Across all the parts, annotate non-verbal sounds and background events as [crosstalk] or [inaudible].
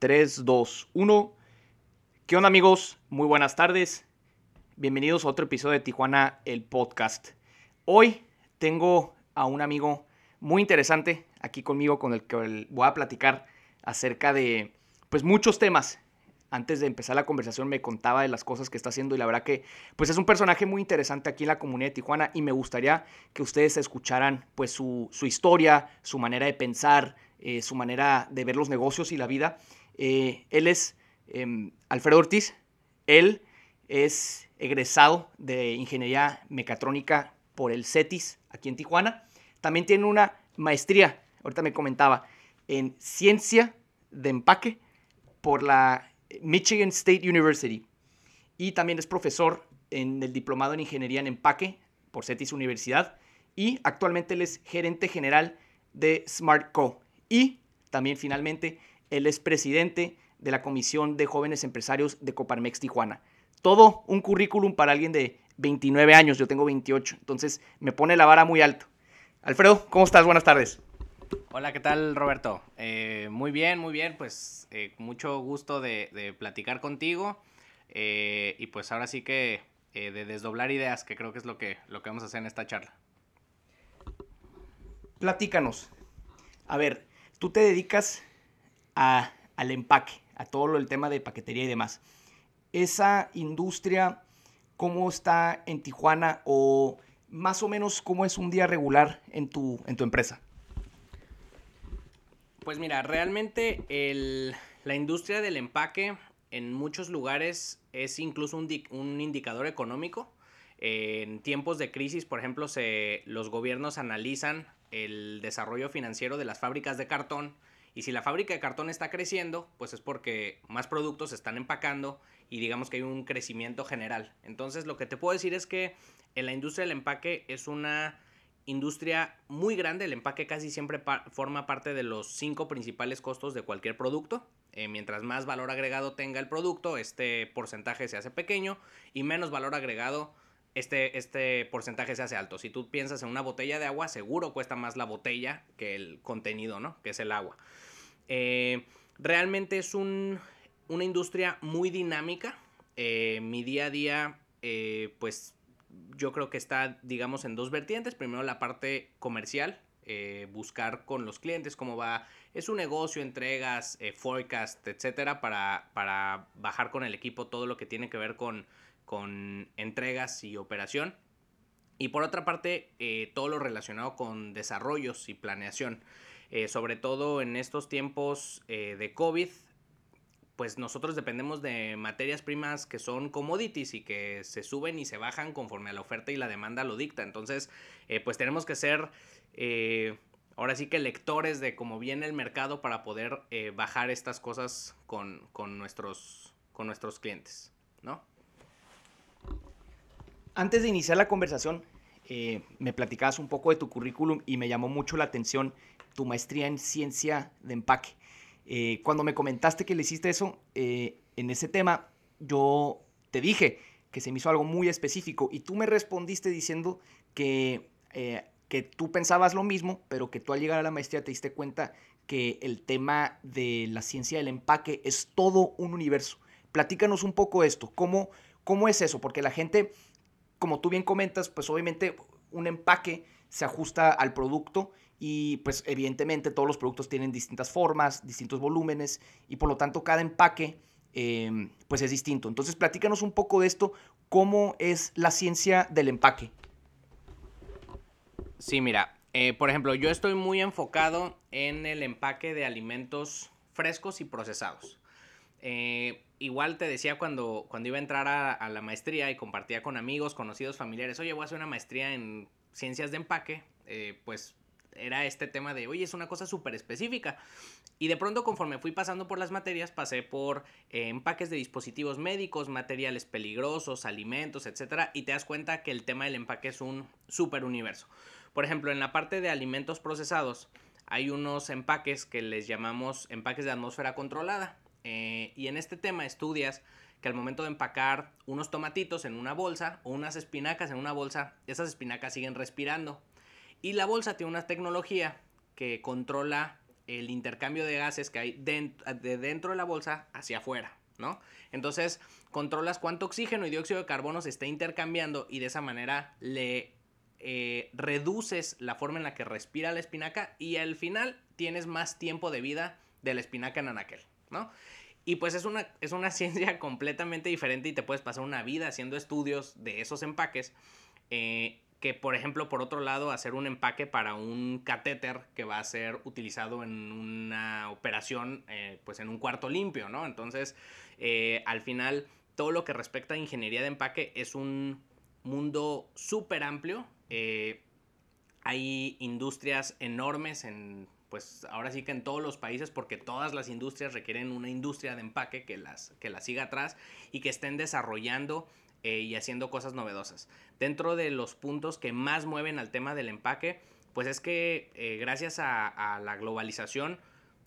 3, 2, 1. ¿Qué onda amigos? Muy buenas tardes. Bienvenidos a otro episodio de Tijuana, el podcast. Hoy tengo a un amigo muy interesante aquí conmigo con el que voy a platicar acerca de pues muchos temas. Antes de empezar la conversación me contaba de las cosas que está haciendo y la verdad que pues es un personaje muy interesante aquí en la comunidad de Tijuana y me gustaría que ustedes escucharan pues su, historia, su manera de pensar, eh, su manera de ver los negocios y la vida. Eh, él es em, Alfredo Ortiz, él es egresado de Ingeniería Mecatrónica por el CETIS aquí en Tijuana. También tiene una maestría, ahorita me comentaba, en Ciencia de Empaque por la Michigan State University. Y también es profesor en el Diplomado en Ingeniería en Empaque por CETIS Universidad. Y actualmente él es gerente general de SmartCo. Y también finalmente él es presidente de la Comisión de Jóvenes Empresarios de Coparmex Tijuana todo un currículum para alguien de 29 años, yo tengo 28, entonces me pone la vara muy alto. Alfredo, ¿cómo estás? Buenas tardes. Hola, ¿qué tal Roberto? Eh, muy bien, muy bien, pues eh, mucho gusto de, platicar contigo eh, y pues ahora sí que de desdoblar ideas, que creo que es lo que, lo que vamos a hacer en esta charla. Platícanos. A ver, tú te dedicas al empaque, a todo el tema de paquetería y demás esa industria, cómo está en Tijuana o más o menos cómo es un día regular en tu, en tu empresa. Pues mira, realmente la industria del empaque en muchos lugares es incluso un, indicador económico. en tiempos de crisis, por ejemplo, se, los gobiernos analizan el desarrollo financiero de las fábricas de cartón y si la fábrica de cartón está creciendo, pues es porque más productos se están empacando y digamos que hay un crecimiento general. Entonces lo que te puedo decir es que en la industria del empaque es una industria muy grande. El empaque casi siempre forma parte de los cinco principales costos de cualquier producto. Eh, mientras más valor agregado tenga el producto, este porcentaje se hace pequeño y menos valor agregado este, este porcentaje se hace alto. Si tú piensas en una botella de agua, seguro cuesta más la botella que el contenido, ¿no? Que es el agua. Eh, realmente es una industria muy dinámica. Eh, mi día a día, eh, pues yo creo que está, digamos, en dos vertientes. Primero la parte comercial, buscar con los clientes cómo va es un negocio, entregas, forecast, etcétera, para, para bajar con el equipo todo lo que tiene que ver con con entregas y operación. Y por otra parte, eh, todo lo relacionado con desarrollos y planeación. Eh, sobre todo en estos tiempos eh, de COVID, pues nosotros dependemos de materias primas que son commodities y que se suben y se bajan conforme a la oferta y la demanda lo dicta. Entonces, pues tenemos que ser ahora sí que lectores de cómo viene el mercado para poder bajar estas cosas con, con, nuestros, con nuestros clientes, ¿no? Antes de iniciar la conversación, eh, me platicabas un poco de tu currículum y me llamó mucho la atención tu maestría en ciencia de empaque. Eh, cuando me comentaste que le hiciste eso eh, en ese tema, yo te dije que se me hizo algo muy específico y tú me respondiste diciendo que, que tú pensabas lo mismo, pero que tú al llegar a la maestría te diste cuenta que el tema de la ciencia del empaque es todo un universo. Platícanos un poco esto, ¿cómo, cómo es eso? Porque la gente como tú bien comentas, pues obviamente un empaque se ajusta al producto y pues evidentemente todos los productos tienen distintas formas, distintos volúmenes y por lo tanto cada empaque em, pues es distinto. Entonces platícanos un poco de esto, cómo es la ciencia del empaque. Sí, mira, eh, por ejemplo, yo estoy muy enfocado en el empaque de alimentos frescos y procesados. Eh, igual te decía cuando, cuando iba a entrar a, la maestría y compartía con amigos, conocidos, familiares, oye, voy a hacer una maestría en ciencias de empaque, eh, pues era este tema de, oye, es una cosa súper específica. Y de pronto conforme fui pasando por las materias, pasé por eh, empaques de dispositivos médicos, materiales peligrosos, alimentos, etc. Y te das cuenta que el tema del empaque es un súper universo. Por ejemplo, en la parte de alimentos procesados, hay unos empaques que les llamamos empaques de atmósfera controlada. Eh, y en este tema estudias que al momento de empacar unos tomatitos en una bolsa o unas espinacas en una bolsa, esas espinacas siguen respirando. Y la bolsa tiene una tecnología que controla el intercambio de gases que hay de dentro de la bolsa hacia afuera, ¿no? Entonces, controlas cuánto oxígeno y dióxido de carbono se está intercambiando y de esa manera le eh, reduces la forma en la que respira la espinaca y al final tienes más tiempo de vida de la espinaca en anaquel, ¿no? Y pues es una, es una [laughs] ciencia completamente diferente y te puedes pasar una vida haciendo estudios de esos empaques. Eh, que por ejemplo, por otro lado, hacer un empaque para un catéter que va a ser utilizado en una operación, eh, pues en un cuarto limpio, ¿no? Entonces, eh, al final, todo lo que respecta a ingeniería de empaque es un mundo súper amplio. hay industrias enormes en pues ahora sí que en todos los países, porque todas las industrias requieren una industria de empaque que las, que las siga atrás y que estén desarrollando eh, y haciendo cosas novedosas. Dentro de los puntos que más mueven al tema del empaque, pues es que eh, gracias a, la globalización,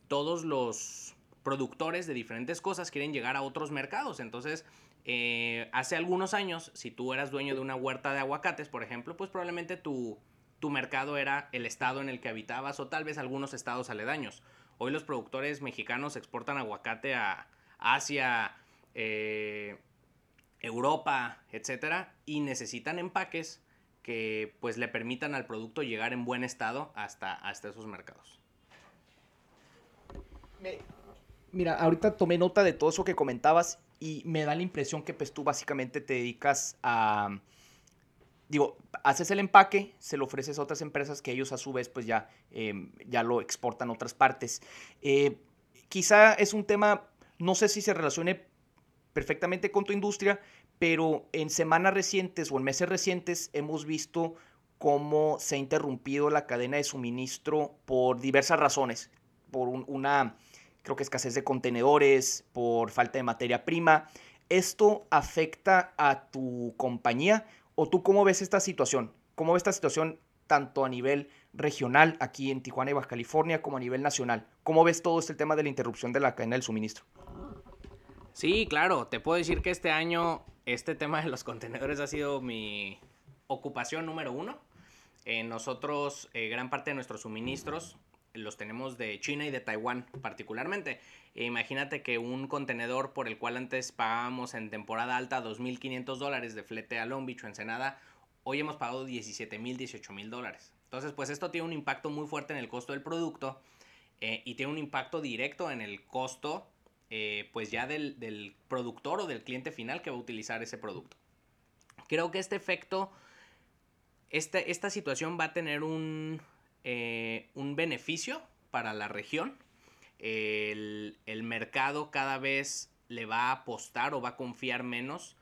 todos los productores de diferentes cosas quieren llegar a otros mercados. Entonces, eh, hace algunos años, si tú eras dueño de una huerta de aguacates, por ejemplo, pues probablemente tu, tu mercado era el estado en el que habitabas o tal vez algunos estados aledaños. Hoy los productores mexicanos exportan aguacate a Asia, eh, Europa, etcétera, y necesitan empaques que pues le permitan al producto llegar en buen estado hasta, hasta esos mercados. Mira, ahorita tomé nota de todo eso que comentabas y me da la impresión que pues tú básicamente te dedicas a digo, haces el empaque, se lo ofreces a otras empresas que ellos a su vez pues ya, em, ya lo exportan a otras partes. Eh, quizá es un tema, no sé si se relacione perfectamente con tu industria, pero en semanas recientes o en meses recientes hemos visto cómo se ha interrumpido la cadena de suministro por diversas razones, por una, creo que escasez de contenedores, por falta de materia prima. ¿Esto afecta a tu compañía ¿O tú cómo ves esta situación? ¿Cómo ves esta situación tanto a nivel regional aquí en Tijuana y Baja California como a nivel nacional? ¿Cómo ves todo este tema de la interrupción de la cadena del suministro? Sí, claro, te puedo decir que este año este tema de los contenedores ha sido mi ocupación número uno. Eh, nosotros, eh, gran parte de nuestros suministros los tenemos de China y de Taiwán particularmente. E imagínate que un contenedor por el cual antes pagábamos en temporada alta 2.500 dólares de flete a Long Beach o Ensenada, hoy hemos pagado 17.000, 18.000 dólares. Entonces, pues esto tiene un impacto muy fuerte en el costo del producto eh, y tiene un impacto directo en el costo, eh, pues ya del, del productor o del cliente final que va a utilizar ese producto. Creo que este efecto, este, esta situación va a tener un, eh, un beneficio para la región. El, mercado cada vez le va a apostar o va a confiar menos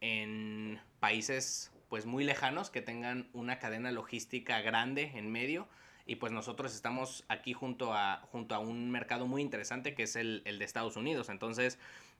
en países pues muy lejanos que tengan una cadena logística grande en medio y pues nosotros estamos aquí junto a, junto a un mercado muy interesante que es el, de Estados Unidos. Entonces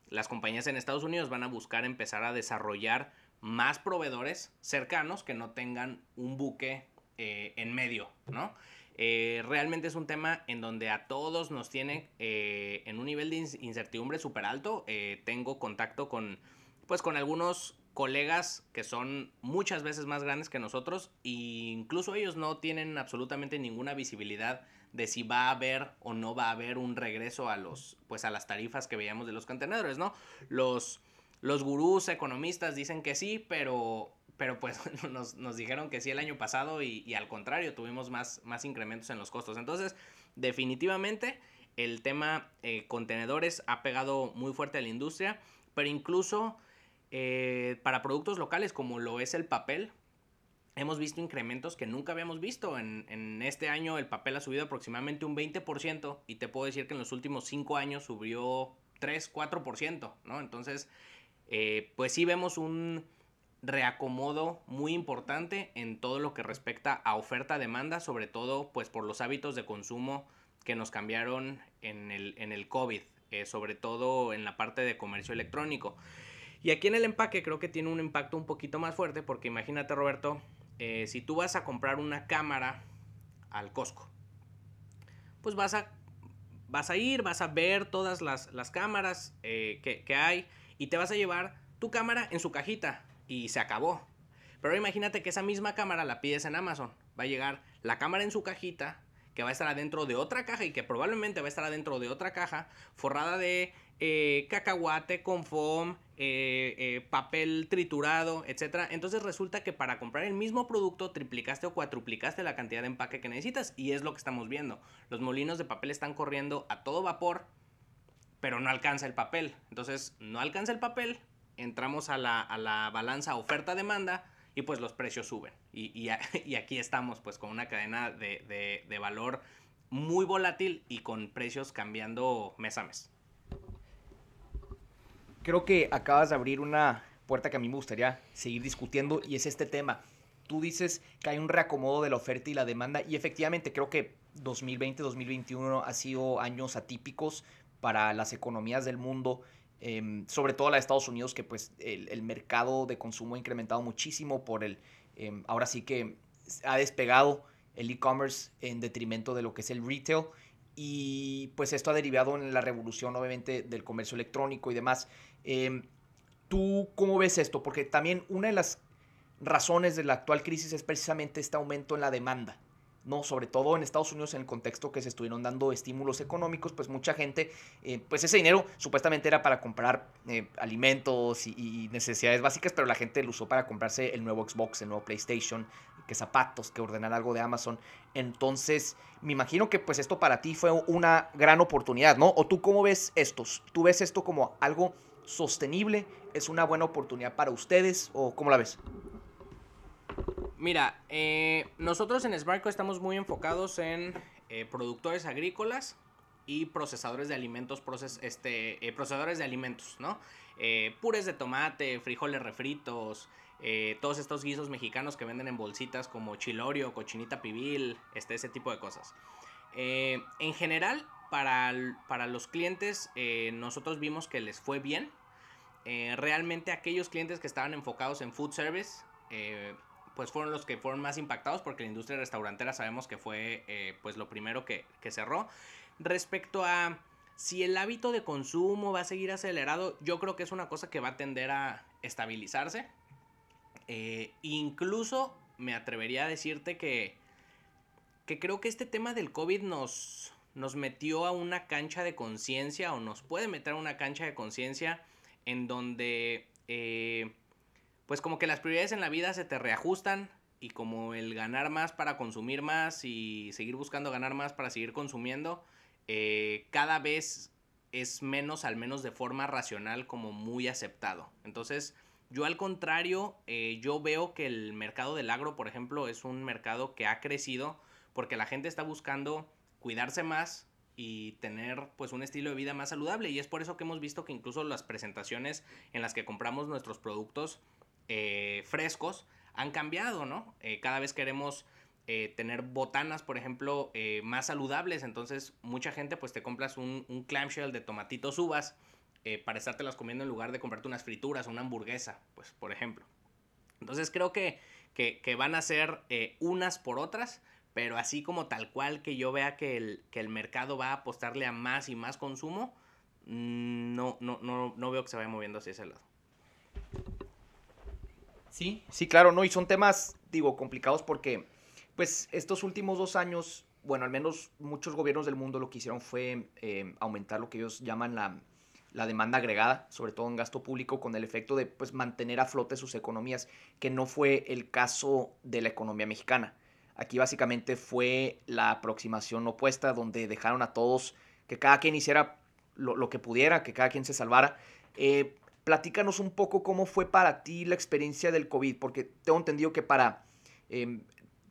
las compañías en Estados Unidos van a buscar empezar a desarrollar más proveedores cercanos que no tengan un buque eh, en medio, ¿no? Eh, realmente es un tema en donde a todos nos tiene eh, en un nivel de incertidumbre súper alto. tengo contacto con, pues, con algunos colegas que son muchas veces más grandes que nosotros e incluso ellos no tienen absolutamente ninguna visibilidad de si va a haber o no va a haber un regreso a los pues a las tarifas que veíamos de los contenedores, ¿no? Los los gurús economistas dicen que sí, pero pero pues [laughs] nos, nos, dijeron que sí el año pasado y, al contrario, tuvimos más, más incrementos en los costos. Entonces, definitivamente el tema eh, contenedores ha pegado muy fuerte a la industria, pero incluso eh, para productos locales como lo es el papel, hemos visto incrementos que nunca habíamos visto. En, este año el papel ha subido aproximadamente un 20% y te puedo decir que en los últimos 5 años subió 3, 4%, ¿no? Entonces, eh, pues sí vemos un reacomodo muy importante en todo lo que respecta a oferta-demanda, sobre todo pues por los hábitos de consumo que nos cambiaron en el, en el COVID, eh, sobre todo en la parte de comercio electrónico. Y aquí en el empaque creo que tiene un impacto un poquito más fuerte porque imagínate Roberto, eh, si tú vas a comprar una cámara al Costco, pues vas a, vas a ir, vas a ver todas las, cámaras eh, que, que hay y te vas a llevar tu cámara en su cajita y se acabó. Pero imagínate que esa misma cámara la pides en Amazon. Va a llegar la cámara en su cajita, que va a estar adentro de otra caja y que probablemente va a estar adentro de otra caja forrada de eh, cacahuate con foam, eh, eh, papel triturado, etc. Entonces resulta que para comprar el mismo producto triplicaste o cuatruplicaste la cantidad de empaque que necesitas y es lo que estamos viendo. Los molinos de papel están corriendo a todo vapor, pero no alcanza el papel. Entonces no alcanza el papel, entramos a la, balanza oferta-demanda y pues los precios suben. Y, [laughs] aquí estamos pues con una cadena de, de valor muy volátil y con precios cambiando mes a mes creo que acabas de abrir una puerta que a mí me gustaría seguir discutiendo y es este tema. Tú dices que hay un reacomodo de la oferta y la demanda y efectivamente creo que 2020-2021 ha sido años atípicos para las economías del mundo, em, sobre todo la de Estados Unidos, que pues el, mercado de consumo ha incrementado muchísimo por el, em, ahora sí que ha despegado el e-commerce en detrimento de lo que es el retail y pues esto ha derivado en la revolución obviamente del comercio electrónico y demás. Em, ¿Tú cómo ves esto? Porque también una de las razones de la actual crisis es precisamente este aumento en la demanda. ¿No? Sobre todo en Estados Unidos, en el contexto que se estuvieron dando estímulos económicos, pues mucha gente, eh, pues ese dinero supuestamente era para comprar eh, alimentos y, necesidades básicas, pero la gente lo usó para comprarse el nuevo Xbox, el nuevo PlayStation, que zapatos, que ordenar algo de Amazon. Entonces, me imagino que pues esto para ti fue una gran oportunidad, ¿no? ¿O tú cómo ves estos? ¿Tú ves esto como algo sostenible? ¿Es una buena oportunidad para ustedes o cómo la ves? Mira, eh, nosotros en Smartco estamos muy enfocados en eh, productores agrícolas y procesadores de alimentos, este, eh, procesadores de alimentos, ¿no? pures de tomate, frijoles refritos, todos estos guisos mexicanos que venden en bolsitas como chilorio, cochinita pibil, este, ese tipo de cosas. en general, para, para los clientes, nosotros vimos que les fue bien. realmente aquellos clientes que estaban enfocados en food service, pues fueron los que fueron más impactados porque la industria restaurantera sabemos que fue eh, pues lo primero que, cerró. Respecto a si el hábito de consumo va a seguir acelerado, yo creo que es una cosa que va a tender a estabilizarse. Eh, incluso me atrevería a decirte que, que creo que este tema del COVID nos, nos metió a una cancha de conciencia o nos puede meter a una cancha de conciencia en donde eh, pues como que las prioridades en la vida se te reajustan y como el ganar más para consumir más y seguir buscando ganar más para seguir consumiendo, eh, cada vez es menos, al menos de forma racional, como muy aceptado. Entonces, yo al contrario, eh, yo veo que el mercado del agro, por ejemplo, es un mercado que ha crecido porque la gente está buscando cuidarse más y tener pues un estilo de vida más saludable y es por eso que hemos visto que incluso las presentaciones en las que compramos nuestros productos eh, frescos han cambiado, ¿no? Eh, cada vez queremos eh, tener botanas, por ejemplo, más saludables. Entonces, mucha gente, pues te compras un, clamshell de tomatitos uvas para estártelas comiendo en lugar de comprarte unas frituras o una hamburguesa, pues, por ejemplo. Entonces, creo que, que, van a ser unas por otras, pero así como tal cual que yo vea que el, que el mercado va a apostarle a más y más consumo, mm, no, no, no, no veo que se vaya moviendo hacia ese lado. Sí, sí, claro, no, y son temas, digo, complicados porque, pues, estos últimos dos años, bueno, al menos muchos gobiernos del mundo lo que hicieron fue eh, aumentar lo que ellos llaman la, la, demanda agregada, sobre todo en gasto público, con el efecto de, pues, mantener a flote sus economías, que no fue el caso de la economía mexicana. Aquí básicamente fue la aproximación opuesta, donde dejaron a todos que cada quien hiciera lo, lo que pudiera, que cada quien se salvara. Eh, platícanos un poco cómo fue para ti la experiencia del COVID, porque tengo entendido que para... Em,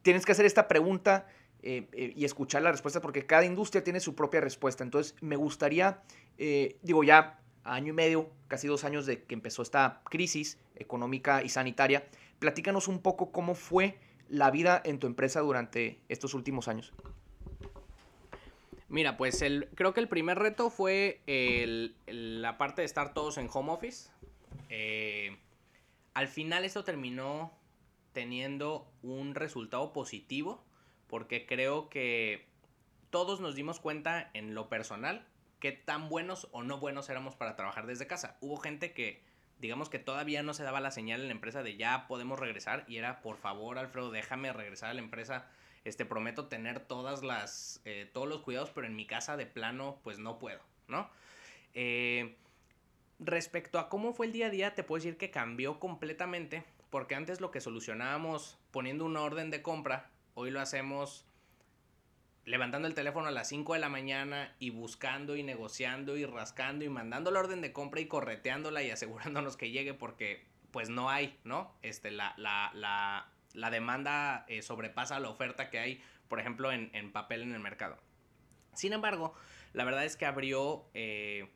tienes que hacer esta pregunta eh, eh, y escuchar la respuesta porque cada industria tiene su propia respuesta. Entonces me gustaría, eh, digo ya año y medio, casi dos años de que empezó esta crisis económica y sanitaria, platícanos un poco cómo fue la vida en tu empresa durante estos últimos años. Mira, pues el, creo que el primer reto fue la parte de estar todos en home office. Eh, al final esto terminó teniendo un resultado positivo porque creo que todos nos dimos cuenta en lo personal qué tan buenos o no buenos éramos para trabajar desde casa. Hubo gente que, digamos que todavía no se daba la señal en la empresa de ya podemos regresar y era, por favor, Alfredo, déjame regresar a la empresa este, prometo tener todas las, eh, todos los cuidados, pero en mi casa de plano, pues no puedo, ¿no? Eh, respecto a cómo fue el día a día, te puedo decir que cambió completamente, porque antes lo que solucionábamos poniendo una orden de compra, hoy lo hacemos levantando el teléfono a las 5 de la mañana y buscando y negociando y rascando y mandando la orden de compra y correteándola y asegurándonos que llegue porque pues no hay, ¿no? Este, la, la, la, la demanda eh, sobrepasa la oferta que hay, por ejemplo, en, papel en el mercado. Sin embargo, la verdad es que abrió, eh,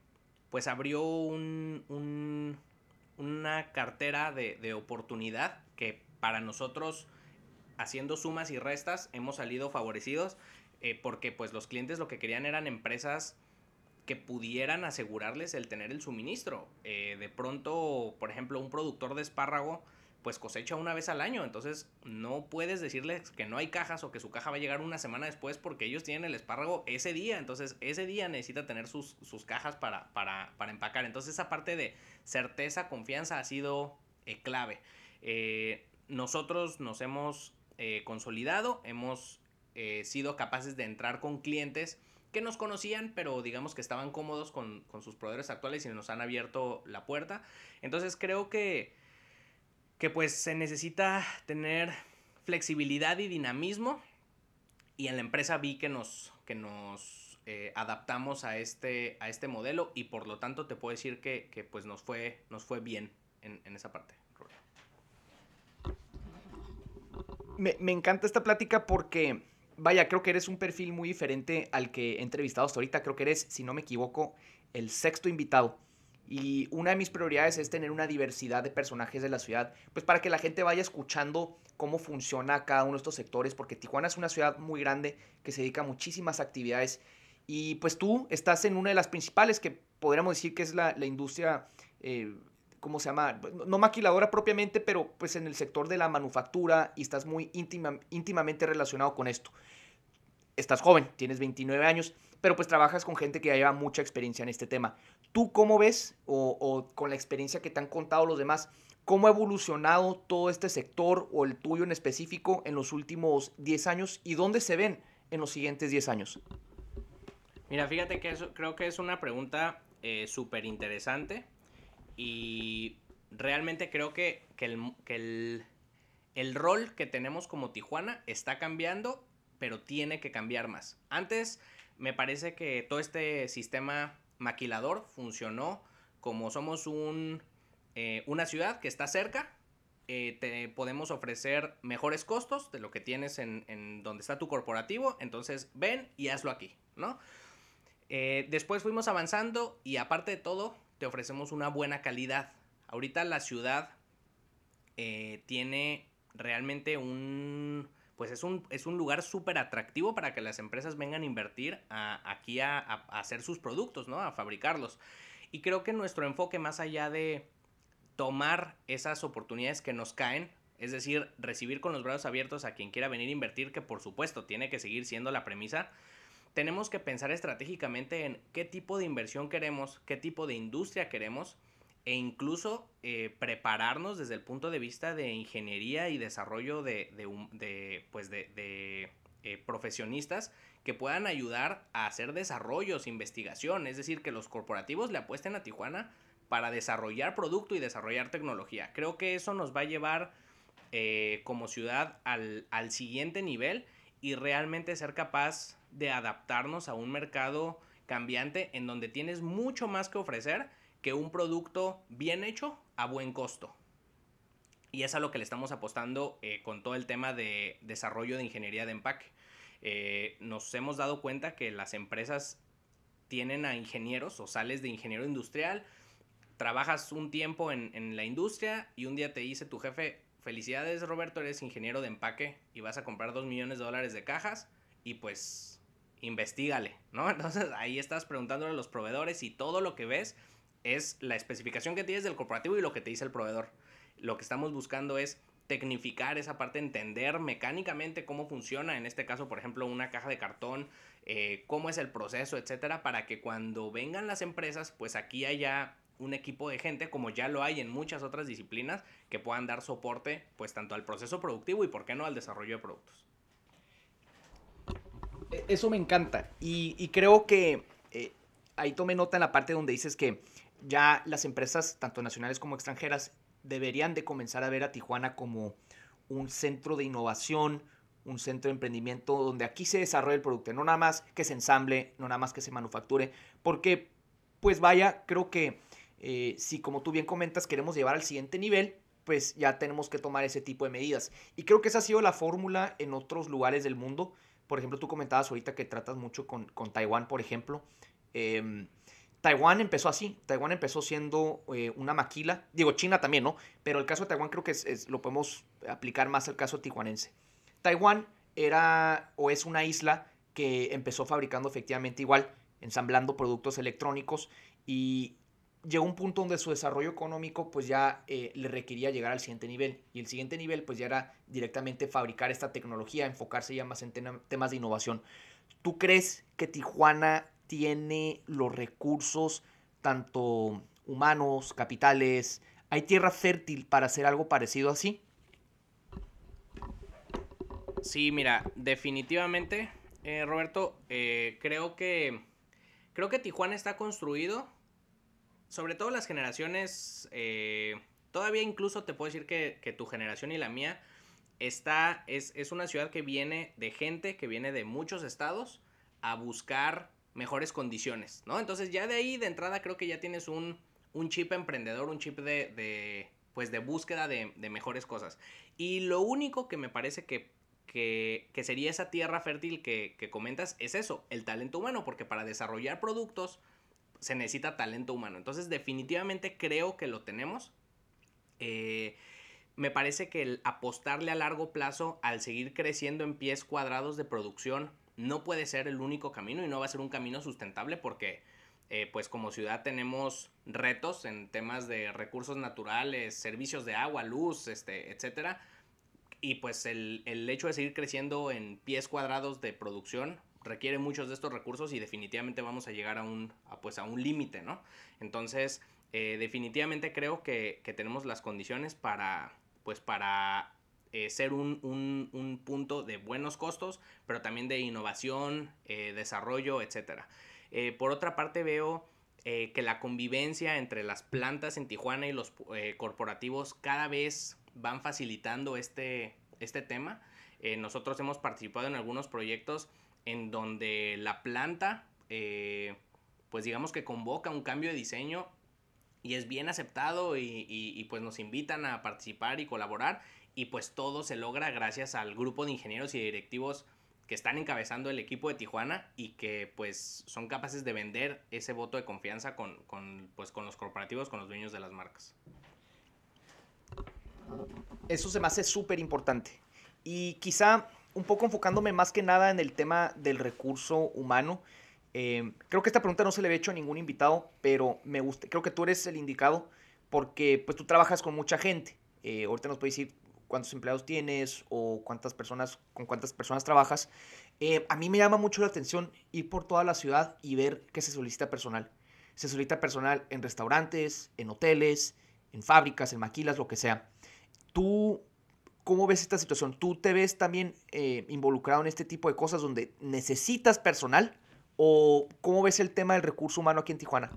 pues abrió un, un, una cartera de, oportunidad que para nosotros, haciendo sumas y restas, hemos salido favorecidos eh, porque pues los clientes lo que querían eran empresas que pudieran asegurarles el tener el suministro. De pronto, por ejemplo, un productor de espárrago pues cosecha una vez al año, entonces no puedes decirles que no hay cajas o que su caja va a llegar una semana después porque ellos tienen el espárrago ese día, entonces ese día necesita tener sus, sus cajas para, para, para, empacar. Entonces esa parte de certeza, confianza ha sido eh, clave. Eh, nosotros nos hemos eh, consolidado, hemos sido capaces de entrar con clientes que nos conocían, pero digamos que estaban cómodos con, con, sus proveedores actuales y nos han abierto la puerta. Entonces creo que, que pues se necesita tener flexibilidad y dinamismo y en la empresa vi que nos, que nos eh, adaptamos a este, a este modelo y por lo tanto te puedo decir que, que pues nos fue, nos fue bien en, en esa parte. Me, me encanta esta plática porque vaya, creo que eres un perfil muy diferente al que he entrevistado hasta ahorita. Creo que eres, si no me equivoco, el sexto invitado. Y una de mis prioridades es tener una diversidad de personajes de la ciudad, pues para que la gente vaya escuchando cómo funciona cada uno de estos sectores, porque Tijuana es una ciudad muy grande que se dedica a muchísimas actividades. Y pues tú estás en una de las principales, que podríamos decir que es la, la industria, eh, ¿cómo se llama? No maquiladora propiamente, pero pues en el sector de la manufactura y estás muy íntima, íntimamente relacionado con esto estás joven, tienes 29 años, pero pues trabajas con gente que ya lleva mucha experiencia en este tema. ¿Tú cómo ves, o, con la experiencia que te han contado los demás, cómo ha evolucionado todo este sector o el tuyo en específico en los últimos 10 años y dónde se ven en los siguientes 10 años? Mira, fíjate que creo que es una pregunta eh, súper interesante y realmente creo que, que, el, que el, el rol que tenemos como Tijuana está cambiando pero tiene que cambiar más. Antes me parece que todo este sistema maquilador funcionó como somos un, eh, una ciudad que está cerca, eh, te podemos ofrecer mejores costos de lo que tienes en, en, donde está tu corporativo, entonces ven y hazlo aquí, ¿no? Eh, después fuimos avanzando y aparte de todo, te ofrecemos una buena calidad. Ahorita la ciudad tiene realmente un pues es un, es un lugar súper atractivo para que las empresas vengan a invertir aquí a, a, hacer sus productos, ¿no? A fabricarlos. Y creo que nuestro enfoque, más allá de tomar esas oportunidades que nos caen, es decir, recibir con los brazos abiertos a quien quiera venir a invertir, que por supuesto tiene que seguir siendo la premisa, tenemos que pensar estratégicamente en qué tipo de inversión queremos, qué tipo de industria queremos e incluso eh, prepararnos desde el punto de vista de ingeniería y desarrollo de, de, de pues de, de eh, profesionistas que puedan ayudar a hacer desarrollos, investigación, es decir, que los corporativos le apuesten a Tijuana para desarrollar producto y desarrollar tecnología. Creo que eso nos va a llevar eh, como ciudad al, al siguiente nivel y realmente ser capaz de adaptarnos a un mercado cambiante en donde tienes mucho más que ofrecer que un producto bien hecho a buen costo. Y es a lo que le estamos apostando eh, con todo el tema de desarrollo de ingeniería de empaque. Eh, nos hemos dado cuenta que las empresas tienen a ingenieros o sales de ingeniero industrial, trabajas un tiempo en, en la industria y un día te dice tu jefe, felicidades Roberto, eres ingeniero de empaque y vas a comprar dos millones de dólares de cajas y pues investigale, ¿no? [laughs] Entonces ahí estás preguntándole a los proveedores y todo lo que ves es la especificación que tienes del corporativo y lo que te dice el proveedor. Lo que estamos buscando es tecnificar esa parte, entender mecánicamente cómo funciona, en este caso, por ejemplo, una caja de cartón, eh, cómo es el proceso, etcétera, para que cuando vengan las empresas, pues aquí haya un equipo de gente, como ya lo hay en muchas otras disciplinas, que puedan dar soporte, pues tanto al proceso productivo y, por qué no, al desarrollo de productos. E, eso me encanta. Y, creo que eh, ahí tomé nota en la parte donde dices que ya las empresas, tanto nacionales como extranjeras, deberían de comenzar a ver a Tijuana como un centro de innovación, un centro de emprendimiento donde aquí se desarrolle el producto, no nada más que se ensamble, no nada más que se manufacture, porque pues vaya, creo que eh, si como tú bien comentas queremos llevar al siguiente nivel, pues ya tenemos que tomar ese tipo de medidas. Y creo que esa ha sido la fórmula en otros lugares del mundo. Por ejemplo, tú comentabas ahorita que tratas mucho con, con Taiwán, por ejemplo. Em, Taiwán empezó así, Taiwán empezó siendo eh, una maquila, digo China también, ¿no? Pero el caso de Taiwán creo que es, lo podemos aplicar más al caso tijuanense. Taiwán era o es una isla que empezó fabricando efectivamente igual, ensamblando productos electrónicos y llegó un punto donde su desarrollo económico pues ya eh, le requería llegar al siguiente nivel y el siguiente nivel pues ya era directamente fabricar esta tecnología, enfocarse ya más en temas de innovación. ¿Tú crees que Tijuana tiene los recursos, tanto humanos, capitales? ¿Hay tierra fértil para hacer algo parecido así? Sí, mira, definitivamente, eh, Roberto, eh, creo que creo que Tijuana está construido, sobre todo las generaciones, eh, todavía incluso te puedo decir que, que, tu generación y la mía está, es, es una ciudad que viene de gente, que viene de muchos estados a buscar mejores condiciones, ¿no? Entonces ya de ahí de entrada creo que ya tienes un, un chip emprendedor, un chip de, pues de búsqueda de, mejores cosas. Y lo único que me parece que, que, sería esa tierra fértil que, que, comentas es eso, el talento humano, porque para desarrollar productos se necesita talento humano. Entonces definitivamente creo que lo tenemos. Eh, me parece que el apostarle a largo plazo al seguir creciendo en pies cuadrados de producción no puede ser el único camino y no va a ser un camino sustentable porque eh, pues como ciudad tenemos retos en temas de recursos naturales, servicios de agua, luz, este, etcétera. Y pues el, hecho de seguir creciendo en pies cuadrados de producción requiere muchos de estos recursos y definitivamente vamos a llegar a un, pues a un límite, ¿no? Entonces, eh, definitivamente creo que, que, tenemos las condiciones para, pues para eh, ser un, punto de buenos costos, pero también de innovación, eh, desarrollo, etc. Eh, por otra parte veo que la convivencia entre las plantas en Tijuana y los corporativos cada vez van facilitando este, este tema. nosotros hemos participado en algunos proyectos en donde la planta, pues digamos que convoca un cambio de diseño y es bien aceptado y, y, pues nos invitan a participar y colaborar y pues todo se logra gracias al grupo de ingenieros y directivos que están encabezando el equipo de Tijuana y que pues son capaces de vender ese voto de confianza con, pues, con los corporativos, con los dueños de las marcas. Eso se me hace súper importante. Y quizá un poco enfocándome más que nada en el tema del recurso humano. Eh, creo que esta pregunta no se le había hecho a ningún invitado, pero me gusta, creo que tú eres el indicado porque pues tú trabajas con mucha gente. Eh, ahorita nos puedes decir cuántos empleados tienes o cuántas personas, con cuántas personas trabajas. Eh, a mí me llama mucho la atención ir por toda la ciudad y ver que se solicita personal. Se solicita personal en restaurantes, en hoteles, en fábricas, en maquilas, lo que sea. ¿Tú cómo ves esta situación? ¿Tú te ves también eh, involucrado en este tipo de cosas donde necesitas personal? ¿O cómo ves el tema del recurso humano aquí en Tijuana?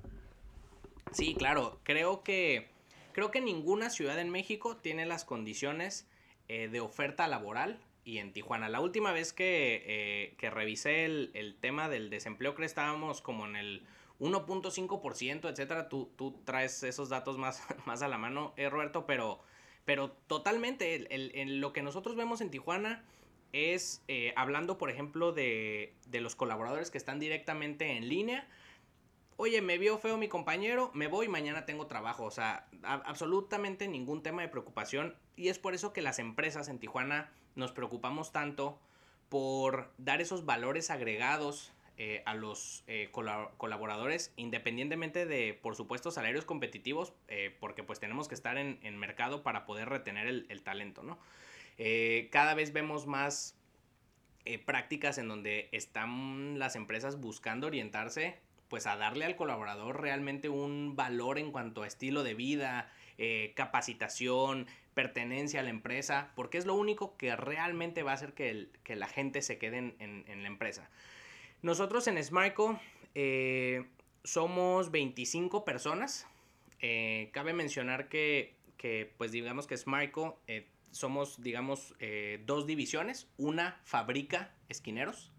Sí, claro. Creo que Creo que ninguna ciudad en México tiene las condiciones eh, de oferta laboral y en Tijuana. La última vez que, eh, que revisé el, tema del desempleo, creo que estábamos como en el 1.5%, etcétera. Tú, tú traes esos datos más, [laughs] más a la mano, eh, Roberto, pero, pero totalmente el, lo que nosotros vemos en Tijuana es, hablando por ejemplo de los colaboradores que están directamente en línea, oye, me vio feo mi compañero, me voy, mañana tengo trabajo. O sea, absolutamente ningún tema de preocupación. Y es por eso que las empresas en Tijuana nos preocupamos tanto por dar esos valores agregados eh, a los eh, colaboradores, independientemente de, por supuesto, salarios competitivos, eh, porque pues tenemos que estar en, mercado para poder retener el, el talento, ¿no? cada vez vemos más prácticas en donde están las empresas buscando orientarse pues a darle al colaborador realmente un valor en cuanto a estilo de vida, eh, capacitación, pertenencia a la empresa, porque es lo único que realmente va a hacer que, la gente se quede en, la empresa. Nosotros en Smarco eh, somos 25 personas. Eh, cabe mencionar que, pues digamos que Smarco somos, digamos, dos divisiones. Una fabrica esquineros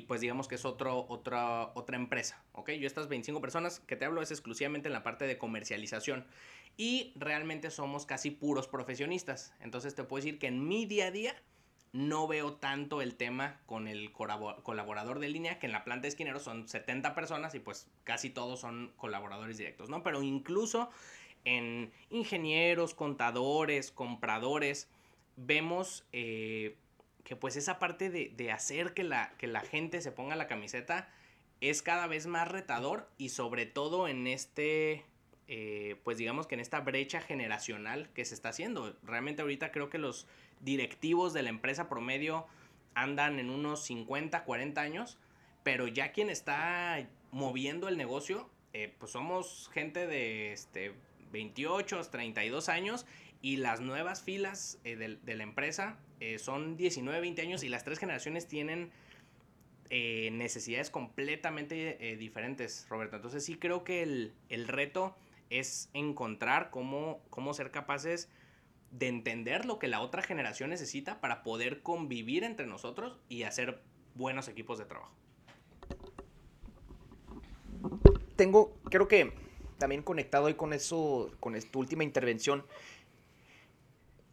pues digamos que es otro, otra, otra empresa, ¿ok? Yo estas 25 personas que te hablo es exclusivamente en la parte de comercialización y realmente somos casi puros profesionistas. Entonces te puedo decir que en mi día a día no veo tanto el tema con el colaborador de línea, que en la planta de esquineros son 70 personas y pues casi todos son colaboradores directos, ¿no? Pero incluso en ingenieros, contadores, compradores, vemos... Eh, que pues esa parte de, hacer que la, que la gente se ponga la camiseta es cada vez más retador y sobre todo en este, eh, pues digamos que en esta brecha generacional que se está haciendo. Realmente ahorita creo que los directivos de la empresa promedio andan en unos 50, 40 años, pero ya quien está moviendo el negocio, eh, pues somos gente de este, 28, 32 años y las nuevas filas eh, de, la empresa eh, son 19, 20 años y las tres generaciones tienen eh, necesidades completamente diferentes, Roberto. Entonces sí creo que el, reto es encontrar cómo, cómo ser capaces de entender lo que la otra generación necesita para poder convivir entre nosotros y hacer buenos equipos de trabajo. Tengo, creo que también conectado ahí con eso, con tu última intervención,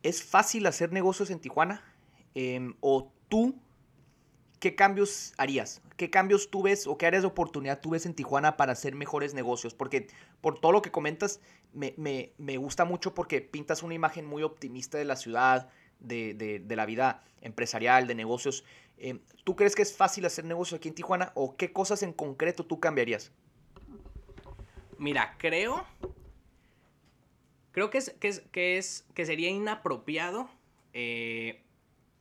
¿Es fácil hacer negocios en Tijuana? Em, ¿O tú qué cambios harías? ¿Qué cambios tú ves o qué áreas de oportunidad tú ves en Tijuana para hacer mejores negocios? Porque por todo lo que comentas, me, gusta mucho porque pintas una imagen muy optimista de la ciudad, de, la vida empresarial, de negocios. Em, ¿Tú crees que es fácil hacer negocios aquí en Tijuana o qué cosas en concreto tú cambiarías? Mira, creo Creo que, es, que, es, que, es, que sería inapropiado eh,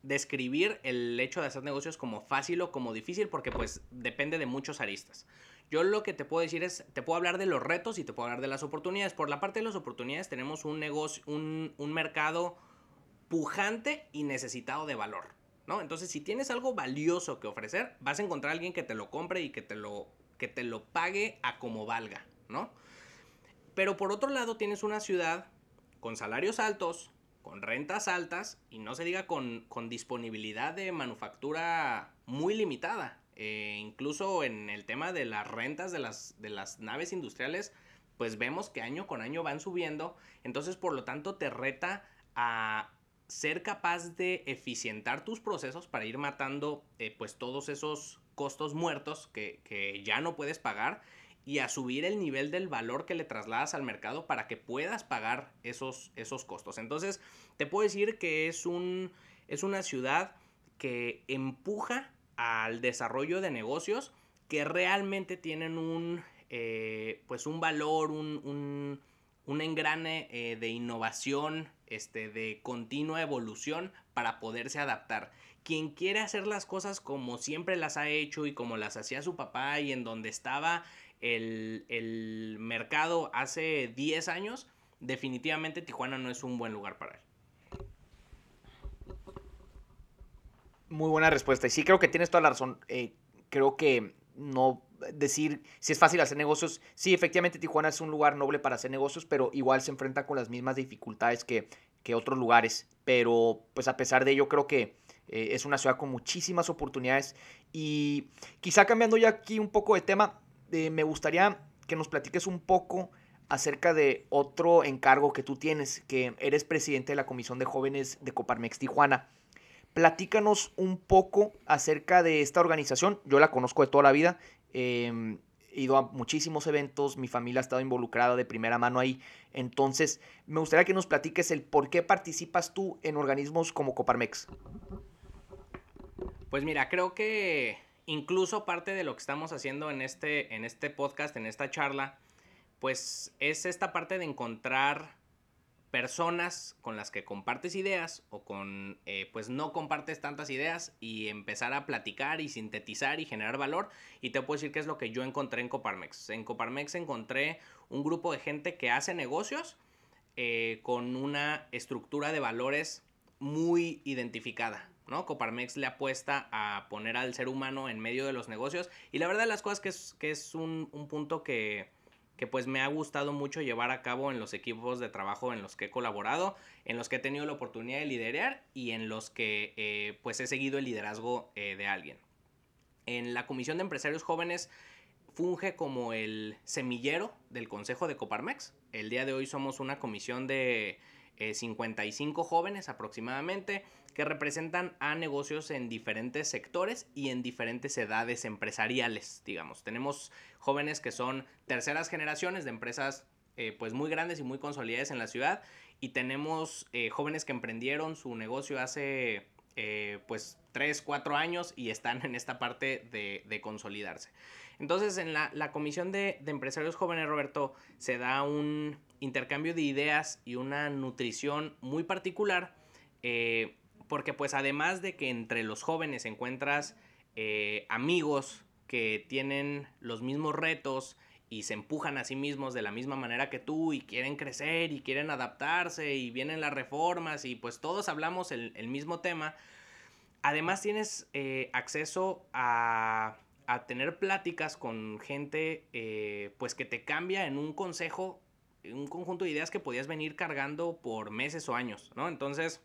describir el hecho de hacer negocios como fácil o como difícil porque pues depende de muchos aristas. Yo lo que te puedo decir es, te puedo hablar de los retos y te puedo hablar de las oportunidades. Por la parte de las oportunidades tenemos un negocio, un, un mercado pujante y necesitado de valor, ¿no? Entonces, si tienes algo valioso que ofrecer, vas a encontrar a alguien que te lo compre y que te lo, que te lo pague a como valga, ¿no? Pero por otro lado tienes una ciudad con salarios altos, con rentas altas y no se diga con, disponibilidad de manufactura muy limitada. Eh, incluso en el tema de las rentas de las, de las naves industriales, pues vemos que año con año van subiendo. Entonces, por lo tanto, te reta a ser capaz de eficientar tus procesos para ir matando eh, pues todos esos costos muertos que ya no puedes pagar y a subir el nivel del valor que le trasladas al mercado para que puedas pagar esos, esos costos. Entonces, te puedo decir que es, un, es una ciudad que empuja al desarrollo de negocios que realmente tienen un, eh, pues un valor, un, un, engrane eh, de innovación, este, de continua evolución para poderse adaptar. Quien quiere hacer las cosas como siempre las ha hecho y como las hacía su papá y en donde estaba el, mercado hace 10 años, definitivamente Tijuana no es un buen lugar para él. Muy buena respuesta. Y sí, creo que tienes toda la razón. Eh, creo que no decir si es fácil hacer negocios. Sí, efectivamente Tijuana es un lugar noble para hacer negocios, pero igual se enfrenta con las mismas dificultades que, otros lugares. Pero pues a pesar de ello creo que eh, es una ciudad con muchísimas oportunidades. Y quizá cambiando ya aquí un poco de tema, me gustaría que nos platiques un poco acerca de otro encargo que tú tienes, que eres presidente de la Comisión de Jóvenes de Coparmex Tijuana. Platícanos un poco acerca de esta organización. Yo la conozco de toda la vida. Em, he ido a muchísimos eventos, mi familia ha estado involucrada de primera mano ahí. Entonces, me gustaría que nos platiques el por qué participas tú en organismos como Coparmex. Pues mira, creo que incluso parte de lo que estamos haciendo en este, en este podcast, en esta charla, pues es esta parte de encontrar personas con las que compartes ideas o con eh, pues no compartes tantas ideas y empezar a platicar y sintetizar y generar valor y te puedo decir que es lo que yo encontré en Coparmex. En Coparmex encontré un grupo de gente que hace negocios eh, con una estructura de valores muy identificada. ¿No? Coparmex le apuesta a poner al ser humano en medio de los negocios y la verdad de las cosas que es, que es un, un punto que, que pues me ha gustado mucho llevar a cabo en los equipos de trabajo en los que he colaborado, en los que he tenido la oportunidad de liderar y en los que eh, pues he seguido el liderazgo eh, de alguien. En la Comisión de Empresarios Jóvenes funge como el semillero del Consejo de Coparmex. El día de hoy somos una comisión de 55 eh, jóvenes aproximadamente que representan a negocios en diferentes sectores y en diferentes edades empresariales, digamos. Tenemos jóvenes que son terceras generaciones de empresas eh, pues muy grandes y muy consolidadas en la ciudad y tenemos eh, jóvenes que emprendieron su negocio hace pues 3, 4 años y están en esta parte de, consolidarse. Entonces, en la, comisión de, empresarios jóvenes, Roberto, se da un intercambio de ideas y una nutrición muy particular, eh, porque pues además de que entre los jóvenes encuentras eh, amigos que tienen los mismos retos y se empujan a sí mismos de la misma manera que tú y quieren crecer y quieren adaptarse y vienen las reformas y pues todos hablamos el, mismo tema, además tienes eh, acceso a a tener pláticas con gente eh, pues que te cambia en un consejo, un conjunto de ideas que podías venir cargando por meses o años, ¿no? Entonces,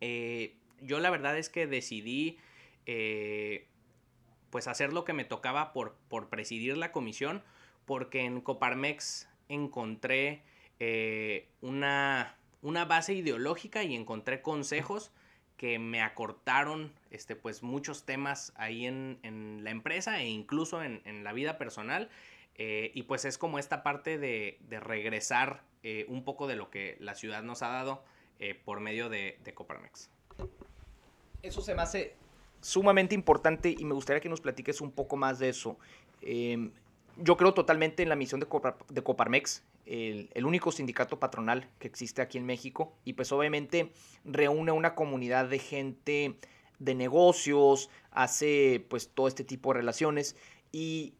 eh, yo la verdad es que decidí eh, pues hacer lo que me tocaba por, por presidir la comisión, porque en Coparmex encontré una, una base ideológica y encontré consejos que me acortaron este, pues, muchos temas ahí en, la empresa e incluso en, la vida personal. Eh, y pues es como esta parte de, regresar eh, un poco de lo que la ciudad nos ha dado eh, por medio de, de Coparmex. Eso se me hace sumamente importante y me gustaría que nos platiques un poco más de eso. Em, yo creo totalmente en la misión de, de Coparmex el, único sindicato patronal que existe aquí en México y pues obviamente reúne una comunidad de gente de negocios, hace pues todo este tipo de relaciones y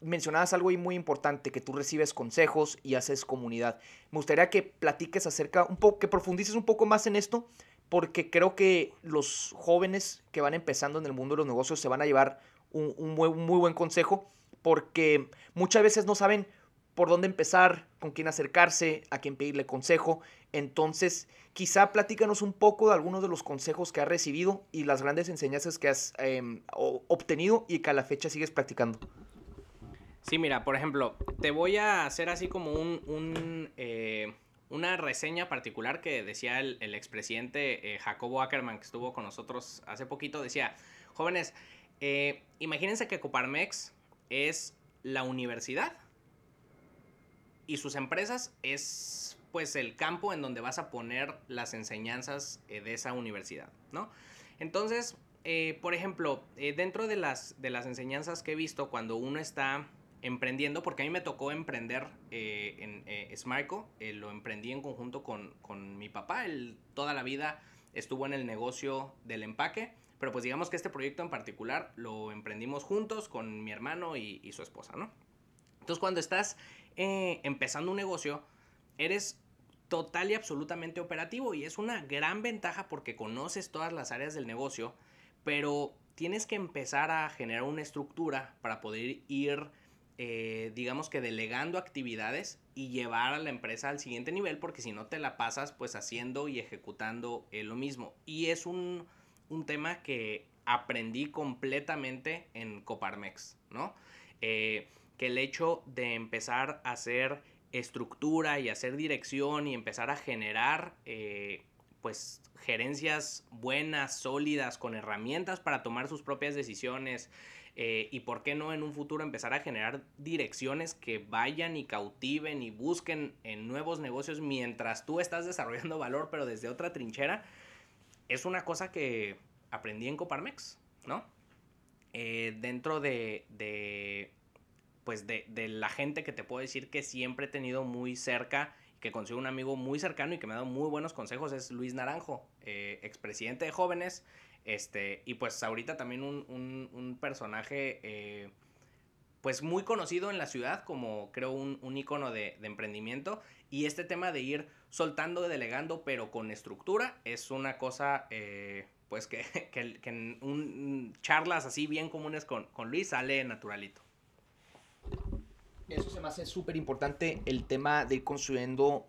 mencionabas algo ahí muy importante, que tú recibes consejos y haces comunidad. Me gustaría que platiques acerca, un poco, que profundices un poco más en esto, porque creo que los jóvenes que van empezando en el mundo de los negocios se van a llevar un, un muy buen consejo, porque muchas veces no saben por dónde empezar, con quién acercarse, a quién pedirle consejo. Entonces, quizá platícanos un poco de algunos de los consejos que has recibido y las grandes enseñanzas que has em, obtenido y que a la fecha sigues practicando. Sí, mira, por ejemplo, te voy a hacer así como un, eh, una reseña particular que decía el, expresidente eh, Jacobo Ackerman, que estuvo con nosotros hace poquito, decía, jóvenes, eh, imagínense que Coparmex es la universidad y sus empresas es pues el campo en donde vas a poner las enseñanzas eh, de esa universidad, ¿no? Entonces, eh, por ejemplo, eh, dentro de las, de las enseñanzas que he visto cuando uno está emprendiendo, porque a mí me tocó emprender en Smarco, lo emprendí en conjunto con, con, mi papá, él toda la vida estuvo en el negocio del empaque, pero pues digamos que este proyecto en particular lo emprendimos juntos con mi hermano y, y su esposa, ¿no? Entonces cuando estás eh, empezando un negocio, eres total y absolutamente operativo y es una gran ventaja porque conoces todas las áreas del negocio, pero tienes que empezar a generar una estructura para poder ir, eh, digamos que delegando actividades y llevar a la empresa al siguiente nivel porque si no te la pasas pues haciendo y ejecutando eh, lo mismo. Y es un, un, tema que aprendí completamente en Coparmex, ¿no? Que el hecho de empezar a hacer estructura y hacer dirección y empezar a generar eh, pues gerencias buenas, sólidas, con herramientas para tomar sus propias decisiones eh, y por qué no en un futuro empezar a generar direcciones que vayan y cautiven y busquen en nuevos negocios mientras tú estás [laughs] desarrollando valor pero desde otra trinchera, es una cosa que aprendí en Coparmex, ¿no? Eh, dentro de pues de, la gente que te puedo decir que siempre he tenido muy cerca, que considero un amigo muy cercano y que me ha dado muy buenos consejos, es Luis Naranjo, eh, expresidente de jóvenes, este, y pues ahorita también un, personaje eh, pues muy conocido en la ciudad como creo un, un ícono de, emprendimiento y este tema de ir soltando, delegando pero con estructura es una cosa eh, pues que, [laughs] que, en un, charlas así bien comunes con, con Luis sale naturalito. Eso se me hace súper importante el tema de ir construyendo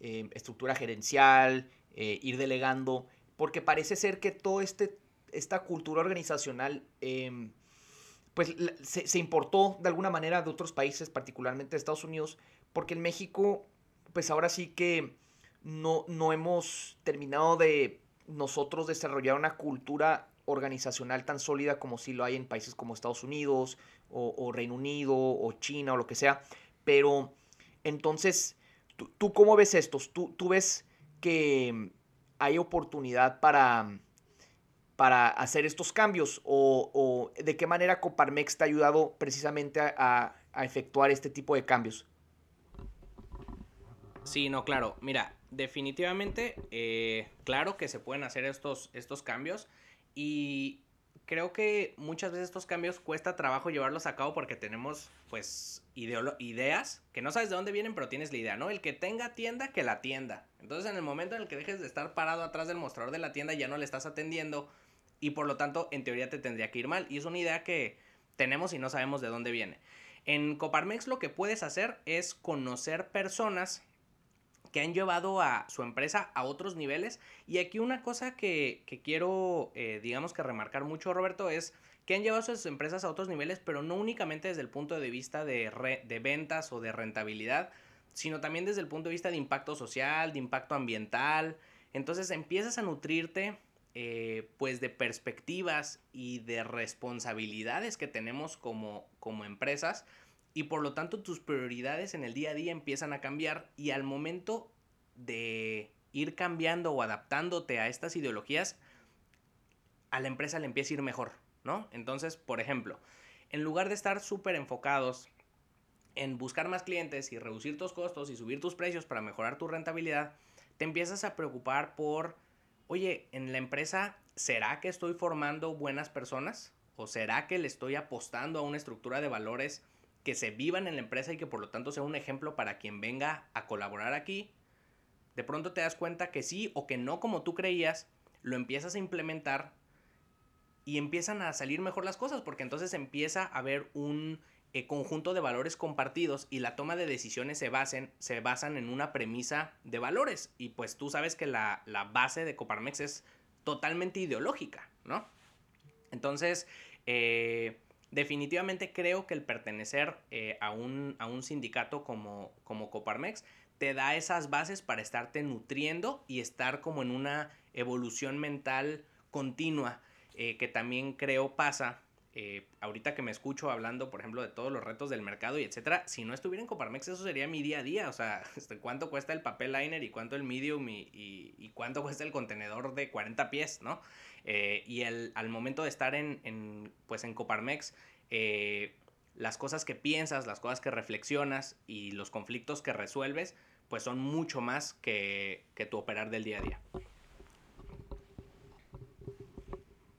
eh, estructura gerencial, eh, ir delegando, porque parece ser que toda este, esta cultura organizacional em, pues se, importó de alguna manera de otros países, particularmente de Estados Unidos, porque en México pues ahora sí que no, no hemos terminado de nosotros desarrollar una cultura organizacional tan sólida como si lo hay en países como Estados Unidos o, Reino Unido o China o lo que sea. Pero entonces, ¿tú, cómo ves estos? ¿Tú, ¿Tú, ves que hay oportunidad para, para hacer estos cambios? ¿O, de qué manera Coparmex te ha ayudado precisamente a, efectuar este tipo de cambios? Sí, no, claro. Mira, definitivamente, eh, claro que se pueden hacer estos, estos cambios y creo que muchas veces estos cambios cuesta trabajo llevarlos a cabo porque tenemos pues ideas que no sabes de dónde vienen pero tienes la idea, ¿no? El que tenga tienda, que la tienda. Entonces en el momento en el que dejes de estar parado atrás del mostrador de la tienda ya no le estás atendiendo y por lo tanto en teoría te tendría que ir mal y es una idea que tenemos y no sabemos de dónde viene. En Coparmex lo que puedes hacer es conocer personas que han llevado a su empresa a otros niveles. Y aquí una cosa que, quiero, eh, digamos que remarcar mucho, Roberto, es que han llevado a sus empresas a otros niveles, pero no únicamente desde el punto de vista de, ventas o de rentabilidad, sino también desde el punto de vista de impacto social, de impacto ambiental. Entonces empiezas a nutrirte eh, pues de perspectivas y de responsabilidades que tenemos como, como empresas y por lo tanto tus prioridades en el día a día empiezan a cambiar y al momento de ir cambiando o adaptándote a estas ideologías, a la empresa le empieza a ir mejor, ¿no? Entonces, por ejemplo, en lugar de estar súper enfocados en buscar más clientes y reducir tus costos y subir tus precios para mejorar tu rentabilidad, te empiezas a preocupar por, oye, en la empresa, ¿será que estoy formando buenas personas? ¿O será que le estoy apostando a una estructura de valores que se vivan en la empresa y que por lo tanto sea un ejemplo para quien venga a colaborar aquí. De pronto te das cuenta que sí o que no como tú creías, lo empiezas a implementar y empiezan a salir mejor las cosas porque entonces empieza a haber un eh, conjunto de valores compartidos y la toma de decisiones se, basen, se basan en una premisa de valores y pues tú sabes que la, base de Coparmex es totalmente ideológica, ¿no? Entonces, eh, definitivamente creo que el pertenecer eh, a, un, a, un, sindicato como, como Coparmex te da esas bases para estarte nutriendo y estar como en una evolución mental continua, eh, que también creo pasa. Eh, ahorita que me escucho hablando, por ejemplo, de todos los retos del mercado y etcétera, si no estuviera en Coparmex, eso sería mi día a día. O sea, [laughs] este, cuánto cuesta el papel liner y cuánto el medium y, y cuánto cuesta el contenedor de 40 pies, ¿no? Eh, y al momento de estar en, pues en Coparmex, eh, las cosas que piensas, las cosas que reflexionas y los conflictos que resuelves, pues son mucho más que, tu operar del día a día.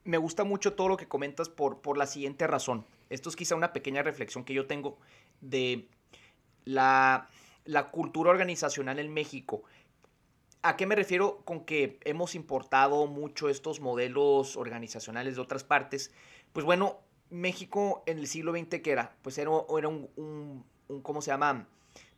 Me gusta mucho todo lo que comentas por, por la siguiente razón. Esto es quizá una pequeña reflexión que yo tengo de la, la cultura organizacional en México. ¿A qué me refiero con que hemos importado mucho estos modelos organizacionales de otras partes? Pues bueno, México en el siglo XX, ¿qué era? Pues era, era un, ¿cómo se llama?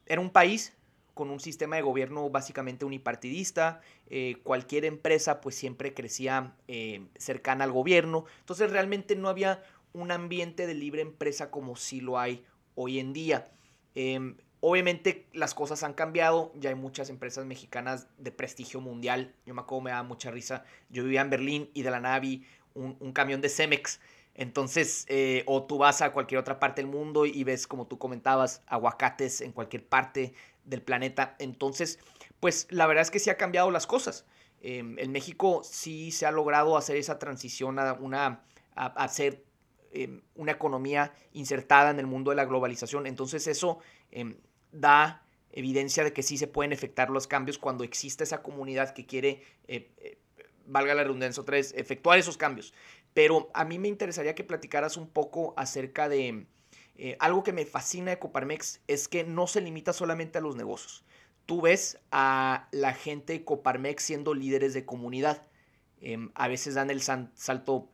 Era un país con un sistema de gobierno básicamente unipartidista, eh, cualquier empresa pues siempre crecía eh, cercana al gobierno, entonces realmente no había un ambiente de libre empresa como sí lo hay hoy en día. Em, Obviamente las cosas han cambiado, ya hay muchas empresas mexicanas de prestigio mundial. Yo me acuerdo, me da mucha risa. Yo vivía en Berlín y de la nave un, un camión de Cemex. Entonces, eh, o tú vas a cualquier otra parte del mundo y ves, como tú comentabas, aguacates en cualquier parte del planeta. Entonces, pues la verdad es que sí ha cambiado las cosas. Em, en México sí se ha logrado hacer esa transición a, una, a, em, una economía insertada en el mundo de la globalización. Entonces eso em, da evidencia de que sí se pueden efectuar los cambios cuando existe esa comunidad que quiere, eh, eh, valga la redundancia otra vez, efectuar esos cambios. Pero a mí me interesaría que platicaras un poco acerca de eh, algo que me fascina de Coparmex, es que no se limita solamente a los negocios. Tú ves a la gente Coparmex siendo líderes de comunidad. Em, a veces dan el salto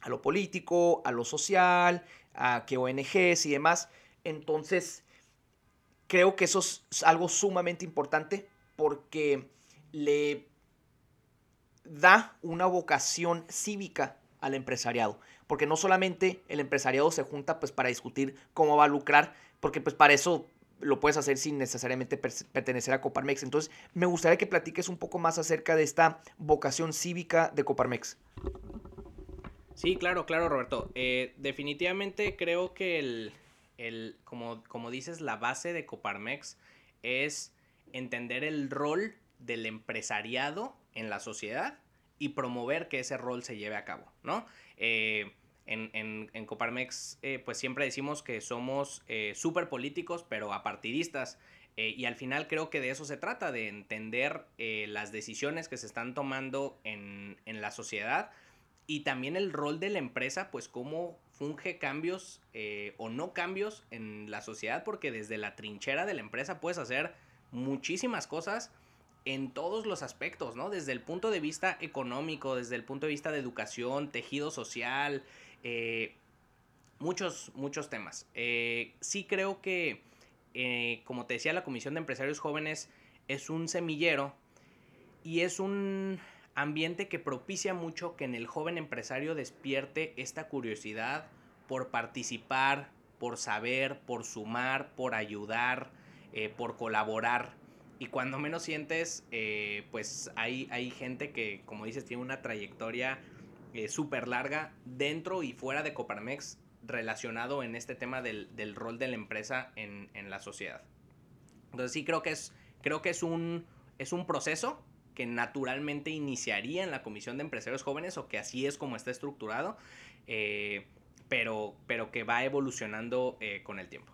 a lo político, a lo social, a que ONGs y demás. Entonces, creo que eso es algo sumamente importante porque le da una vocación cívica al empresariado. Porque no solamente el empresariado se junta pues para discutir cómo va a lucrar, porque pues para eso lo puedes hacer sin necesariamente pertenecer a Coparmex. Entonces, me gustaría que platiques un poco más acerca de esta vocación cívica de Coparmex. Sí, claro, claro, Roberto. Eh, definitivamente creo que el, el, como, como dices, la base de Coparmex es entender el rol del empresariado en la sociedad y promover que ese rol se lleve a cabo, ¿no? Eh, en, Coparmex, eh, pues siempre decimos que somos eh, súper políticos, pero apartidistas. y al final creo que de eso se trata, de entender las decisiones que se están tomando en, en la sociedad y también el rol de la empresa, pues cómo funge cambios eh, o no cambios en la sociedad, porque desde la trinchera de la empresa puedes hacer muchísimas cosas en todos los aspectos, ¿no? Desde el punto de vista económico, desde el punto de vista de educación, tejido social, eh, muchos, muchos temas. Eh, sí creo que, como te decía, la Comisión de Empresarios Jóvenes es un semillero y es un ambiente que propicia mucho que en el joven empresario despierte esta curiosidad por participar, por saber, por sumar, por ayudar, eh, por colaborar. Y cuando menos sientes, eh, pues hay, hay gente que, como dices, tiene una trayectoria eh, súper larga dentro y fuera de Coparmex relacionado en este tema del, rol de la empresa en, en, la sociedad. Entonces sí creo que es, creo que es un, es un proceso que naturalmente iniciaría en la Comisión de Empresarios Jóvenes o que así es como está estructurado, eh, pero, pero que va evolucionando eh, con el tiempo.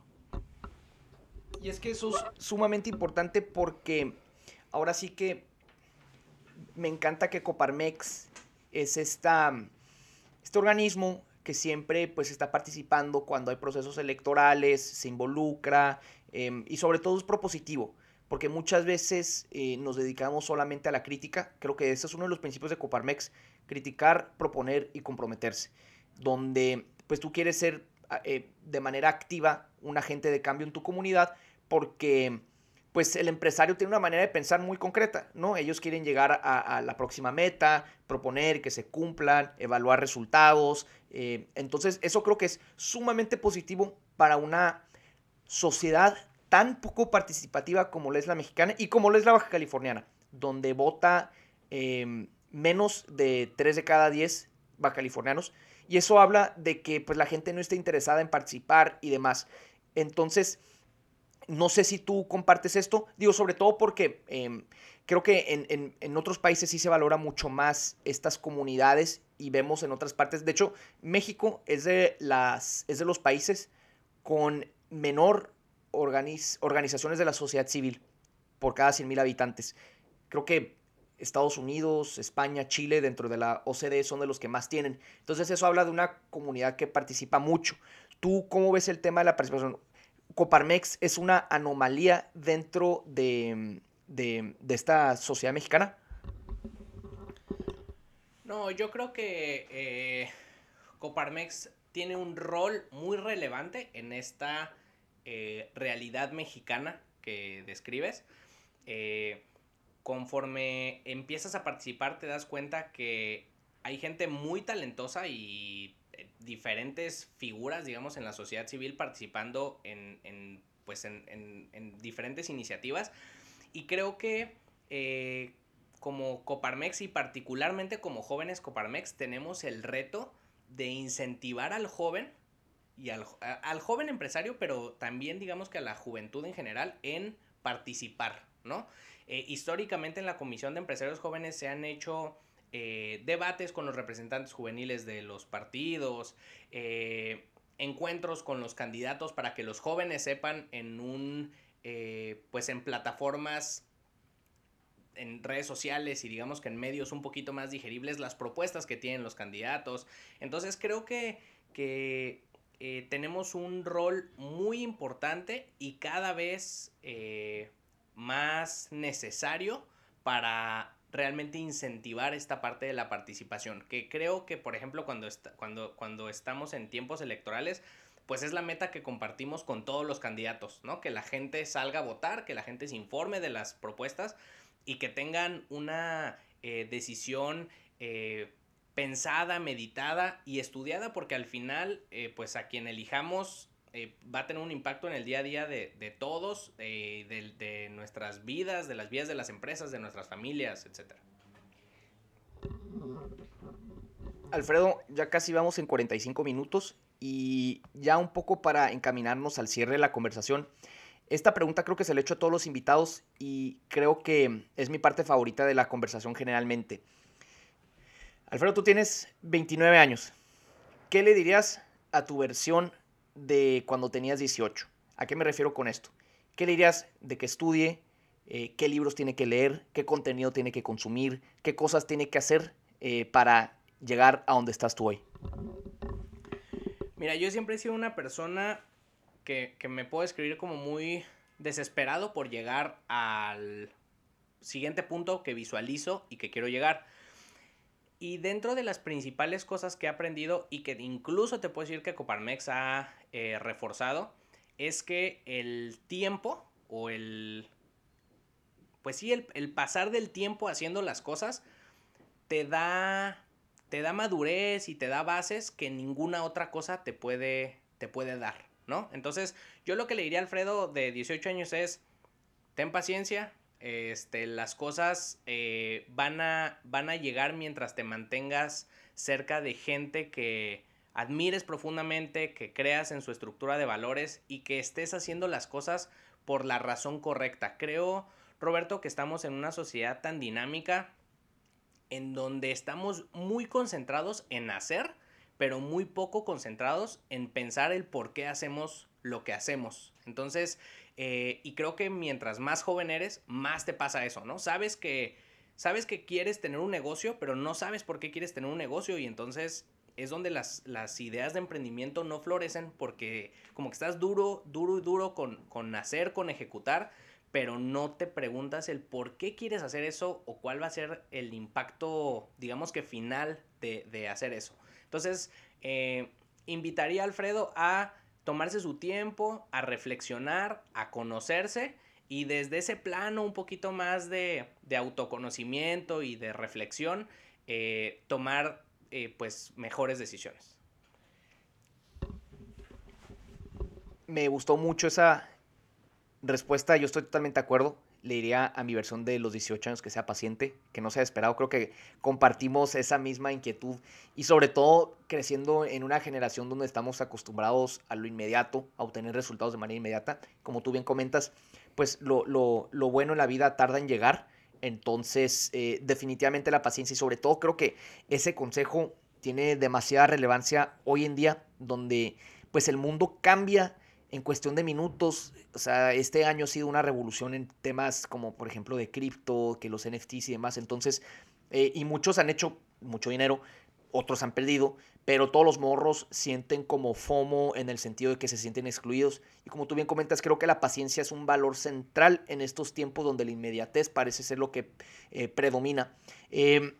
Y es que eso es sumamente importante porque ahora sí que me encanta que Coparmex es esta, este organismo que siempre pues está participando cuando hay procesos electorales, se involucra em, y sobre todo es propositivo porque muchas veces eh, nos dedicamos solamente a la crítica. Creo que ese es uno de los principios de Coparmex, criticar, proponer y comprometerse, donde pues tú quieres ser ah, eh, de manera activa un agente de cambio en tu comunidad porque pues el empresario tiene una manera de pensar muy concreta, ¿no? Ellos quieren llegar a, la próxima meta, proponer que se cumplan, evaluar resultados. Eh, entonces, eso creo que es sumamente positivo para una sociedad tan poco participativa como la es la mexicana y como la es la baja californiana, donde vota em, menos de 3 de cada 10 baja californianos. Y eso habla de que pues, la gente no está interesada en participar y demás. Entonces, no sé si tú compartes esto. Digo, sobre todo porque em, creo que en, en, otros países sí se valora mucho más estas comunidades y vemos en otras partes. De hecho, México es de, las, es de los países con menor organizaciones de la sociedad civil por cada 100.000 habitantes. Creo que Estados Unidos, España, Chile, dentro de la OCDE son de los que más tienen. Entonces eso habla de una comunidad que participa mucho. ¿Tú cómo ves el tema de la participación? Coparmex es una anomalía dentro de, esta sociedad mexicana. No, yo creo que eh, Coparmex tiene un rol muy relevante en esta eh, realidad mexicana que describes, eh, conforme empiezas a participar te das cuenta que hay gente muy talentosa y eh, diferentes figuras, digamos, en la sociedad civil participando en, pues en, diferentes iniciativas. Y creo que como Coparmex y particularmente como jóvenes Coparmex tenemos el reto de incentivar al joven y al, joven empresario, pero también digamos que a la juventud en general en participar, ¿no? Eh, históricamente en la Comisión de Empresarios Jóvenes se han hecho eh, debates con los representantes juveniles de los partidos, eh, encuentros con los candidatos para que los jóvenes sepan en un pues en plataformas en redes sociales y digamos que en medios un poquito más digeribles las propuestas que tienen los candidatos. Entonces creo que, que eh, tenemos un rol muy importante y cada vez eh, más necesario para realmente incentivar esta parte de la participación. Que creo que, por ejemplo, cuando, cuando, cuando estamos en tiempos electorales, pues es la meta que compartimos con todos los candidatos, ¿no? Que la gente salga a votar, que la gente se informe de las propuestas y que tengan una eh, decisión pensada, meditada y estudiada, porque al final, eh, pues a quien elijamos va a tener un impacto en el día a día de, todos, de, de, nuestras vidas, de las vidas de las empresas, de nuestras familias, etc. Alfredo, ya casi vamos en 45 minutos y ya un poco para encaminarnos al cierre de la conversación. Esta pregunta creo que se le he hecho a todos los invitados y creo que es mi parte favorita de la conversación generalmente. Alfredo, tú tienes 29 años. ¿Qué le dirías a tu versión de cuando tenías 18? ¿A qué me refiero con esto? ¿Qué le dirías de que estudie? Eh, ¿Qué libros tiene que leer? ¿Qué contenido tiene que consumir? ¿Qué cosas tiene que hacer eh, para llegar a donde estás tú hoy? Mira, yo siempre he sido una persona que, me puedo escribir como muy desesperado por llegar al siguiente punto que visualizo y que quiero llegar. Y dentro de las principales cosas que he aprendido y que incluso te puedo decir que Coparmex ha eh, reforzado, es que el tiempo o el... Pues sí, el, el, pasar del tiempo haciendo las cosas te da, te da madurez y te da bases que ninguna otra cosa te puede, te puede dar. ¿no? Entonces, yo lo que le diría a Alfredo de 18 años es, ten paciencia, este, las cosas eh, van, a, van a llegar mientras te mantengas cerca de gente que admires profundamente, que creas en su estructura de valores y que estés haciendo las cosas por la razón correcta. Creo, Roberto, que estamos en una sociedad tan dinámica en donde estamos muy concentrados en hacer, pero muy poco concentrados en pensar el por qué hacemos lo que hacemos. Entonces, eh, y creo que mientras más joven eres, más te pasa eso, ¿no? Sabes que, sabes que quieres tener un negocio, pero no sabes por qué quieres tener un negocio y entonces es donde las, las ideas de emprendimiento no florecen porque como que estás duro, duro y duro con, con hacer, con ejecutar, pero no te preguntas el por qué quieres hacer eso o cuál va a ser el impacto, digamos que final de, de hacer eso. Entonces, eh, invitaría a Alfredo a tomarse su tiempo, a reflexionar, a conocerse y desde ese plano un poquito más de, autoconocimiento y de reflexión, eh, tomar eh, pues mejores decisiones. Me gustó mucho esa respuesta, yo estoy totalmente de acuerdo le diría a mi versión de los 18 años que sea paciente, que no sea esperado. Creo que compartimos esa misma inquietud y sobre todo creciendo en una generación donde estamos acostumbrados a lo inmediato, a obtener resultados de manera inmediata. Como tú bien comentas, pues lo, bueno en la vida tarda en llegar. Entonces, eh, definitivamente la paciencia y sobre todo creo que ese consejo tiene demasiada relevancia hoy en día donde pues el mundo cambia en cuestión de minutos, o sea, este año ha sido una revolución en temas como, por ejemplo, de cripto, que los NFTs y demás. Entonces, eh, y muchos han hecho mucho dinero, otros han perdido, pero todos los morros sienten como FOMO en el sentido de que se sienten excluidos. Y como tú bien comentas, creo que la paciencia es un valor central en estos tiempos donde la inmediatez parece ser lo que eh, predomina. Em,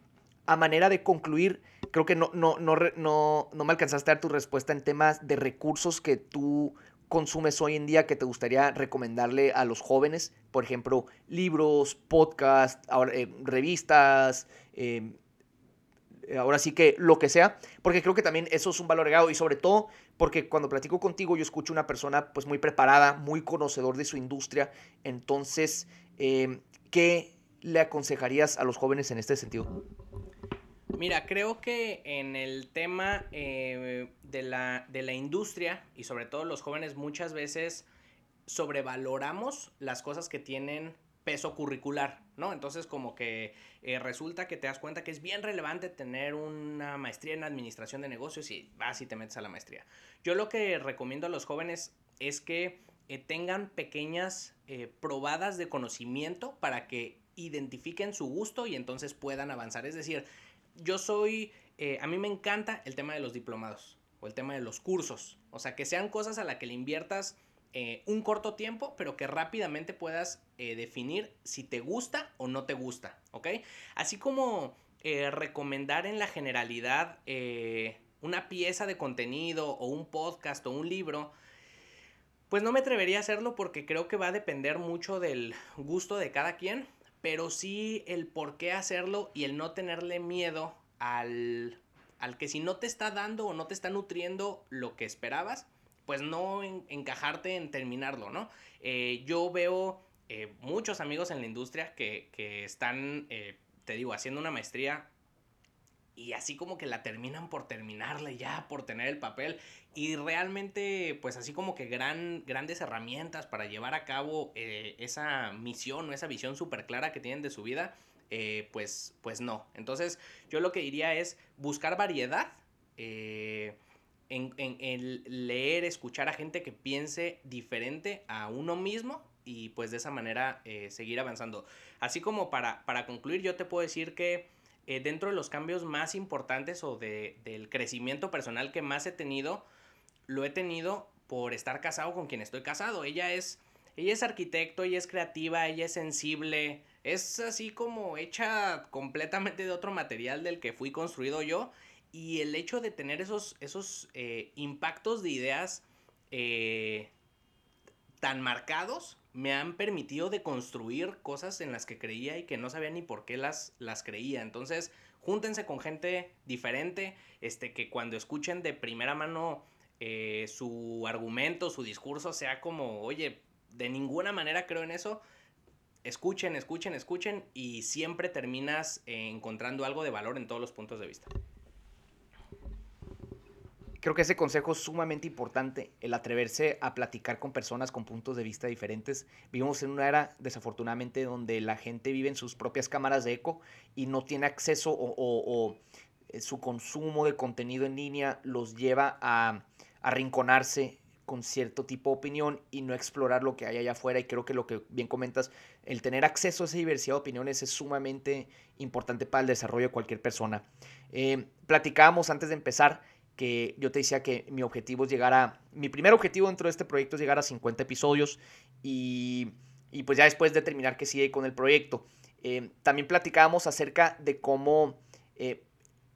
a manera de concluir, creo que no, no, no, no, no me alcanzaste a dar tu respuesta en temas de recursos que tú consumes hoy en día que te gustaría recomendarle a los jóvenes? Por ejemplo, libros, podcasts, eh, revistas, em, ahora sí que lo que sea, porque creo que también eso es un valor agregado y sobre todo porque cuando platico contigo yo escucho una persona pues muy preparada, muy conocedor de su industria, entonces, em, ¿qué le aconsejarías a los jóvenes en este sentido? Mira, creo que en el tema eh, de, la, de la industria y sobre todo los jóvenes muchas veces sobrevaloramos las cosas que tienen peso curricular, ¿no? Entonces como que eh, resulta que te das cuenta que es bien relevante tener una maestría en administración de negocios y vas y te metes a la maestría. Yo lo que recomiendo a los jóvenes es que tengan pequeñas probadas de conocimiento para que identifiquen su gusto y entonces puedan avanzar. Es decir, yo soy, a mí me encanta el tema de los diplomados o el tema de los cursos. O sea, que sean cosas a las que le inviertas eh, un corto tiempo, pero que rápidamente puedas eh, definir si te gusta o no te gusta, ¿ok? Así como eh, recomendar en la generalidad una pieza de contenido o un podcast o un libro, pues no me atrevería a hacerlo porque creo que va a depender mucho del gusto de cada quien, pero sí el por qué hacerlo y el no tenerle miedo al, al que si no te está dando o no te está nutriendo lo que esperabas, pues no encajarte en terminarlo, ¿no? Eh, yo veo eh, muchos amigos en la industria que, están, eh, te digo, haciendo una maestría y así como que la terminan por terminarla ya, por tener el papel. Y realmente, pues así como que gran, grandes herramientas para llevar a cabo esa misión o esa visión súper clara que tienen de su vida, pues, pues no. Entonces, yo lo que diría es buscar variedad en, leer, escuchar a gente que piense diferente a uno mismo y pues de esa manera eh, seguir avanzando. Así como para, para, concluir, yo te puedo decir que eh, dentro de los cambios más importantes o de, del crecimiento personal que más he tenido, lo he tenido por estar casado con quien estoy casado. Ella es, ella es arquitecto, ella es creativa, ella es sensible, es así como hecha completamente de otro material del que fui construido yo y el hecho de tener esos, esos eh, impactos de ideas eh, tan marcados me han permitido de construir cosas en las que creía y que no sabía ni por qué las, las creía. Entonces, júntense con gente diferente, este, que cuando escuchen de primera mano eh, su argumento, su discurso, sea como, oye, de ninguna manera creo en eso. Escuchen, escuchen, escuchen y siempre terminas encontrando algo de valor en todos los puntos de vista. Creo que ese consejo es sumamente importante, el atreverse a platicar con personas con puntos de vista diferentes. Vivimos en una era, desafortunadamente, donde la gente vive en sus propias cámaras de eco y no tiene acceso o, eh, su consumo de contenido en línea los lleva a arrinconarse con cierto tipo de opinión y no explorar lo que hay allá afuera. Y creo que lo que bien comentas, el tener acceso a esa diversidad de opiniones es sumamente importante para el desarrollo de cualquier persona. Eh, platicábamos antes de empezar que yo te decía que mi objetivo es llegar a, mi primer objetivo dentro de este proyecto es llegar a 50 episodios y, y pues ya después determinar que sigue con el proyecto. Eh, también platicábamos acerca de cómo eh,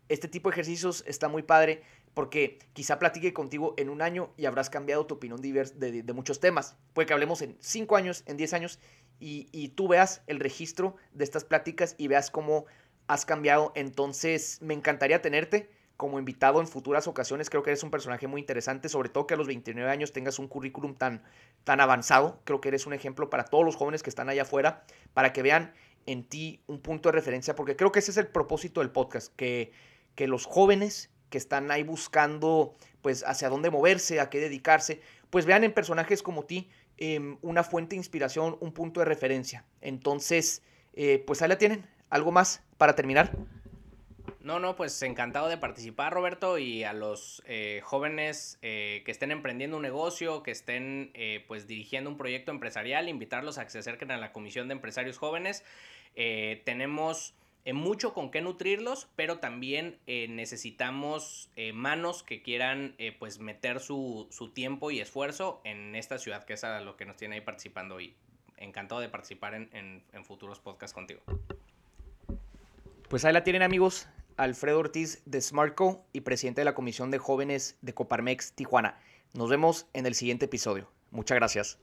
este tipo de ejercicios está muy padre porque quizá platique contigo en un año y habrás cambiado tu opinión de, de, muchos temas. Puede que hablemos en 5 años, en 10 años y, y tú veas el registro de estas pláticas y veas cómo has cambiado. Entonces me encantaría tenerte como invitado en futuras ocasiones. Creo que eres un personaje muy interesante, sobre todo que a los 29 años tengas un currículum tan, tan avanzado. Creo que eres un ejemplo para todos los jóvenes que están allá afuera, para que vean en ti un punto de referencia, porque creo que ese es el propósito del podcast, que, que los jóvenes que están ahí buscando pues hacia dónde moverse, a qué dedicarse, pues vean en personajes como ti em, una fuente de inspiración, un punto de referencia. Entonces, eh, pues ahí la tienen. ¿Algo más para terminar? No, no, pues encantado de participar, Roberto, y a los eh, jóvenes eh, que estén emprendiendo un negocio, que estén eh, pues dirigiendo un proyecto empresarial, invitarlos a que se acerquen a la Comisión de Empresarios Jóvenes. tenemos mucho con qué nutrirlos, pero también necesitamos manos que quieran pues meter su, tiempo y esfuerzo en esta ciudad, que es a lo que nos tiene ahí participando y encantado de participar en futuros podcasts contigo. Pues ahí la tienen amigos, Alfredo Ortiz de Smartco y presidente de la Comisión de Jóvenes de Coparmex Tijuana. Nos vemos en el siguiente episodio. Muchas gracias.